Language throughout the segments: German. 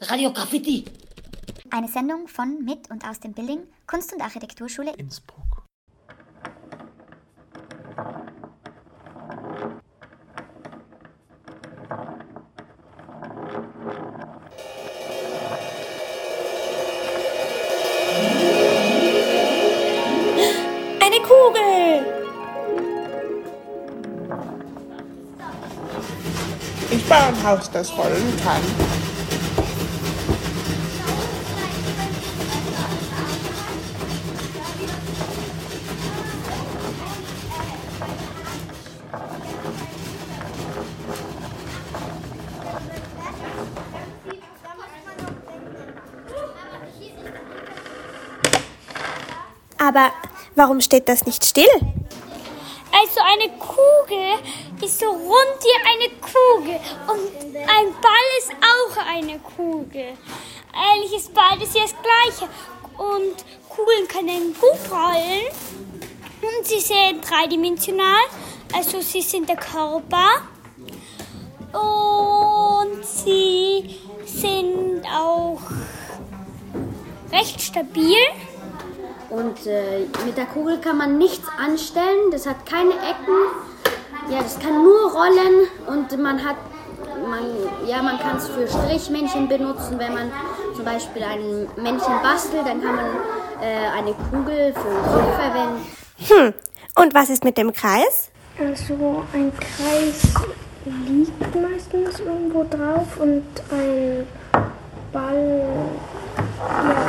Radio Graffiti. Eine Sendung von, mit und aus dem Building Kunst- und Architekturschule Innsbruck. Eine Kugel! Ich baue ein Haus, das rollen kann. Aber warum steht das nicht still? Also eine Kugel ist so rund wie eine Kugel und ein Ball ist auch eine Kugel. Eigentlich ist beides ja das gleiche und Kugeln können gut rollen und sie sind dreidimensional, also sie sind der Körper und sie sind auch recht stabil. Und äh, mit der Kugel kann man nichts anstellen, das hat keine Ecken. Ja, das kann nur rollen und man hat, man, ja, man kann es für Strichmännchen benutzen, wenn man zum Beispiel ein Männchen bastelt, dann kann man äh, eine Kugel für den Kopf verwenden. Hm, und was ist mit dem Kreis? Also ein Kreis liegt meistens irgendwo drauf und ein Ball ja.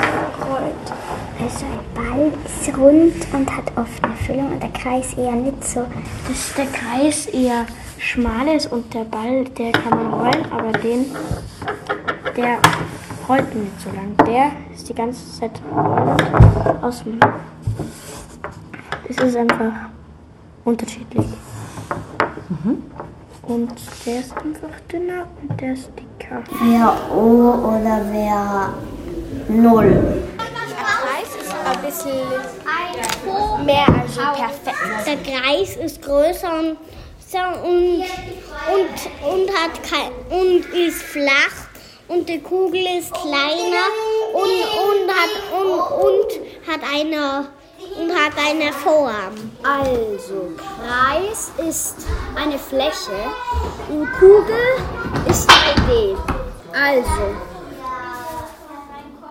Also ein Ball ist rund und hat oft eine Füllung und der Kreis eher nicht so. Dass der Kreis eher schmal ist und der Ball, der kann man rollen, aber den, der rollt nicht so lang. Der ist die ganze Zeit dem. Es ist einfach unterschiedlich. Und der ist einfach dünner und der ist dicker. Wer O oder wer Null. Bisschen mehr also perfekt. Der Kreis ist größer und, und, und, und, hat kein, und ist flach und die Kugel ist kleiner und, und, hat, und, und hat eine und hat eine Form. Also, Kreis ist eine Fläche und Kugel ist 3D. Also,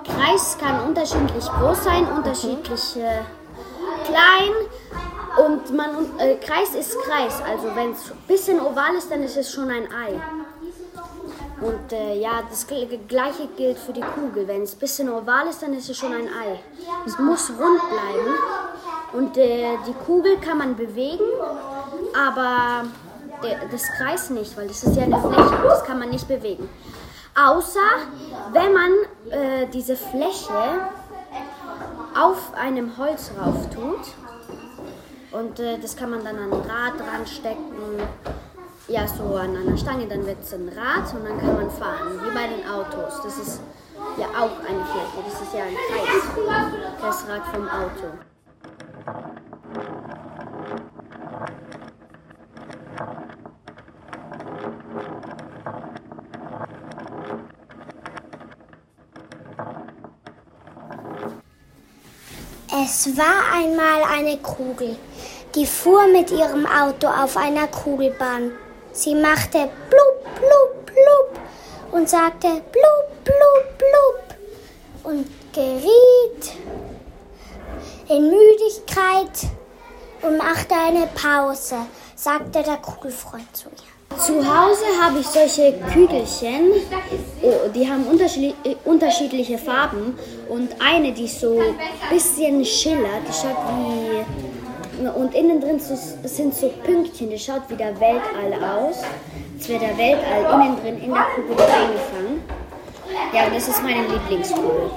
Kreis kann unterschiedlich groß sein, unterschiedlich äh, klein. Und man, äh, Kreis ist Kreis. Also wenn es ein bisschen oval ist, dann ist es schon ein Ei. Und äh, ja, das gl- gleiche gilt für die Kugel. Wenn es ein bisschen oval ist, dann ist es schon ein Ei. Es muss rund bleiben. Und äh, die Kugel kann man bewegen, aber der, das Kreis nicht, weil das ist ja eine Fläche. Das kann man nicht bewegen. Außer wenn man äh, diese Fläche auf einem Holz rauf tut. Und äh, das kann man dann an ein Rad dran stecken. Ja, so an einer Stange, dann wird es ein Rad und dann kann man fahren, wie bei den Autos. Das ist ja auch eine Fläche, das ist ja ein Kreis, das Rad vom Auto. Es war einmal eine Kugel, die fuhr mit ihrem Auto auf einer Kugelbahn. Sie machte blub, blub, blub und sagte blub, blub, blub und geriet in Müdigkeit und machte eine Pause, sagte der Kugelfreund zu ihr. Zu Hause habe ich solche Kügelchen, oh, die haben unterschiedli äh, unterschiedliche Farben und eine, die so ein bisschen schillert, die schaut wie, und innen drin so, sind so Pünktchen, die schaut wie der Weltall aus, als wäre der Weltall innen drin in der Kugel eingefangen. Ja, und das ist meine Lieblingskugel.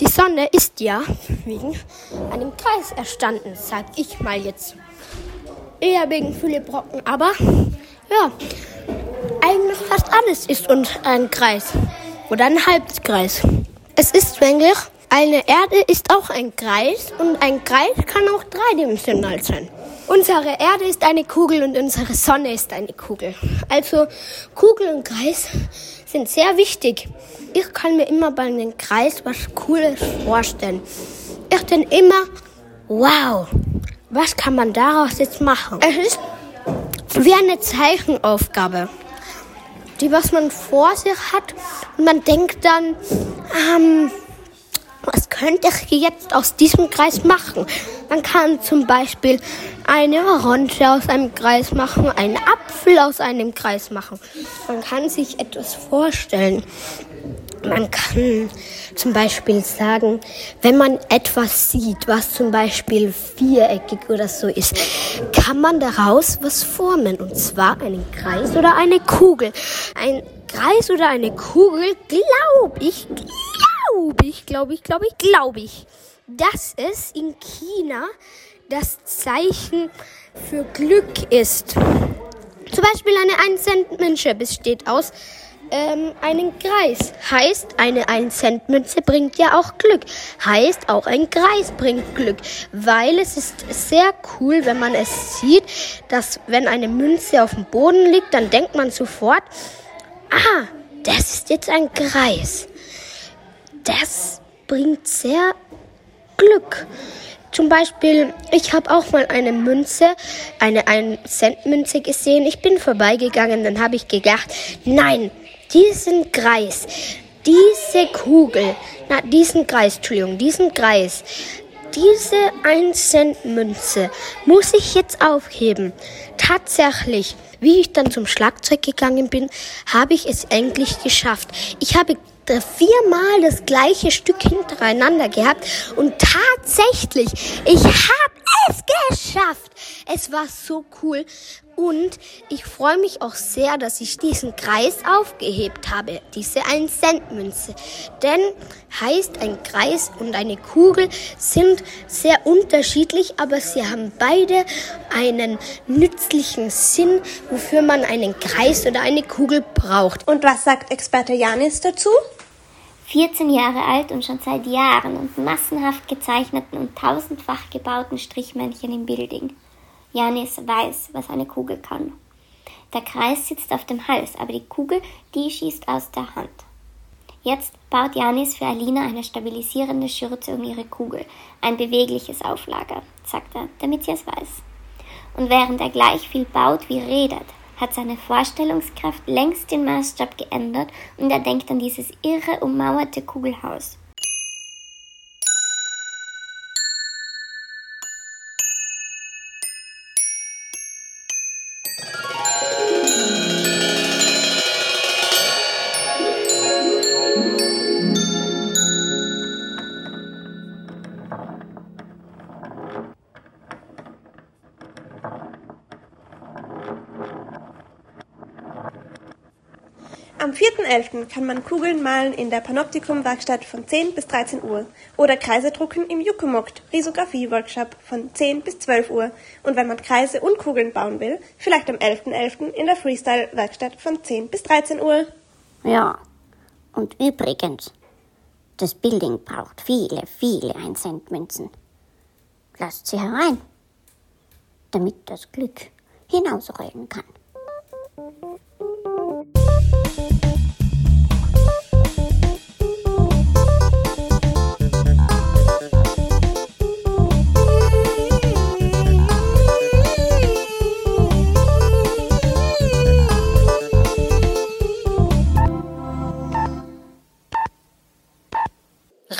Die Sonne ist ja wegen einem Kreis erstanden, sag ich mal jetzt. Eher wegen viele Brocken, aber ja, eigentlich fast alles ist und ein Kreis oder ein Halbkreis. Es ist eigentlich, eine Erde ist auch ein Kreis und ein Kreis kann auch dreidimensional sein. Unsere Erde ist eine Kugel und unsere Sonne ist eine Kugel. Also Kugel und Kreis sind sehr wichtig. Ich kann mir immer bei einem Kreis was Cooles vorstellen. Ich denke immer, wow, was kann man daraus jetzt machen? Es ist wie eine Zeichenaufgabe, die was man vor sich hat und man denkt dann, ähm, was könnte ich jetzt aus diesem Kreis machen? Man kann zum Beispiel eine Orange aus einem Kreis machen, einen Apfel aus einem Kreis machen. Man kann sich etwas vorstellen. Man kann zum Beispiel sagen, wenn man etwas sieht, was zum Beispiel viereckig oder so ist, kann man daraus was formen. Und zwar einen Kreis oder eine Kugel. Ein Kreis oder eine Kugel, glaube ich, glaube ich, glaube ich, glaube ich, glaube ich, dass es in China das Zeichen für Glück ist. Zum Beispiel eine 1 Cent Münze besteht aus ähm, einem Kreis. Heißt, eine 1 Cent Münze bringt ja auch Glück. Heißt, auch ein Kreis bringt Glück. Weil es ist sehr cool, wenn man es sieht, dass wenn eine Münze auf dem Boden liegt, dann denkt man sofort, ah, das ist jetzt ein Kreis. Das bringt sehr Glück. Zum Beispiel, ich habe auch mal eine Münze, eine 1-Cent-Münze gesehen. Ich bin vorbeigegangen, dann habe ich gedacht, nein, diesen Kreis, diese Kugel, na, diesen Kreis, Entschuldigung, diesen Kreis, diese 1-Cent-Münze muss ich jetzt aufheben. Tatsächlich, wie ich dann zum Schlagzeug gegangen bin, habe ich es endlich geschafft. Ich habe viermal das gleiche Stück hintereinander gehabt und tatsächlich, ich habe es geschafft. Es war so cool und ich freue mich auch sehr, dass ich diesen Kreis aufgehebt habe, diese 1 Cent Münze. Denn heißt ein Kreis und eine Kugel sind sehr unterschiedlich, aber sie haben beide einen nützlichen Sinn, wofür man einen Kreis oder eine Kugel braucht. Und was sagt Experte Janis dazu? 14 Jahre alt und schon seit Jahren und massenhaft gezeichneten und tausendfach gebauten Strichmännchen im Building. Janis weiß, was eine Kugel kann. Der Kreis sitzt auf dem Hals, aber die Kugel, die schießt aus der Hand. Jetzt baut Janis für Alina eine stabilisierende Schürze um ihre Kugel, ein bewegliches Auflager, sagt er, damit sie es weiß. Und während er gleich viel baut wie redet, hat seine Vorstellungskraft längst den Maßstab geändert und er denkt an dieses irre ummauerte Kugelhaus. Am 4.11. kann man Kugeln malen in der Panoptikum-Werkstatt von 10 bis 13 Uhr oder Kreise drucken im Jukomokt Risografie-Workshop von 10 bis 12 Uhr. Und wenn man Kreise und Kugeln bauen will, vielleicht am 11.11. .11. in der Freestyle-Werkstatt von 10 bis 13 Uhr. Ja, und übrigens, das Building braucht viele, viele Eincentmünzen. Lasst sie herein, damit das Glück hinausrollen kann.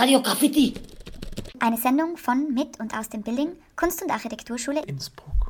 Radio Graffiti. Eine Sendung von, mit und aus dem Building Kunst- und Architekturschule Innsbruck.